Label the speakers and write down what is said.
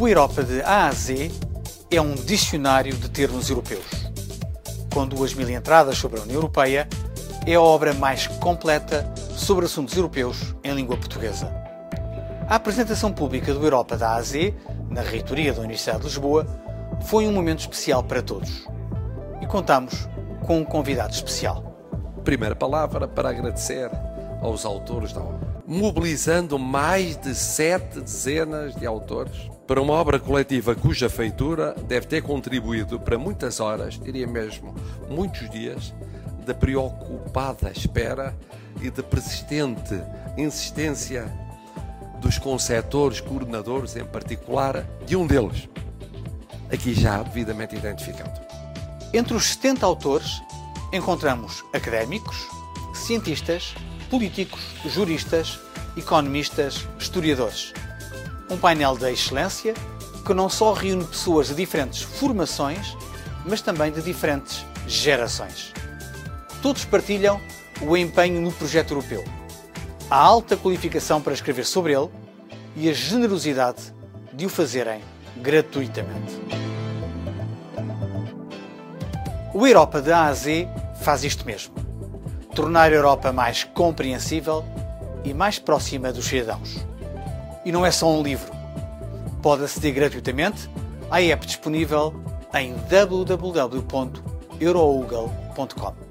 Speaker 1: O Europa de A a Z é um dicionário de termos europeus. Com duas mil entradas sobre a União Europeia, é a obra mais completa sobre assuntos europeus em língua portuguesa. A apresentação pública do Europa da A a Z, na reitoria da Universidade de Lisboa, foi um momento especial para todos. E contamos com um convidado especial.
Speaker 2: Primeira palavra para agradecer aos autores da obra, mobilizando mais de sete dezenas de autores para uma obra coletiva cuja feitura deve ter contribuído para muitas horas, diria mesmo muitos dias, de preocupada espera e de persistente insistência dos conceptores, coordenadores em particular, de um deles, aqui já devidamente identificado.
Speaker 1: Entre os 70 autores, encontramos académicos, cientistas, políticos, juristas, economistas, historiadores. Um painel de excelência que não só reúne pessoas de diferentes formações, mas também de diferentes gerações. Todos partilham o empenho no projeto europeu, a alta qualificação para escrever sobre ele e a generosidade de o fazerem gratuitamente. O Europa da A a Z faz isto mesmo. Tornar a Europa mais compreensível e mais próxima dos cidadãos. E não é só um livro. Pode aceder gratuitamente à app disponível em www.euroogle.com.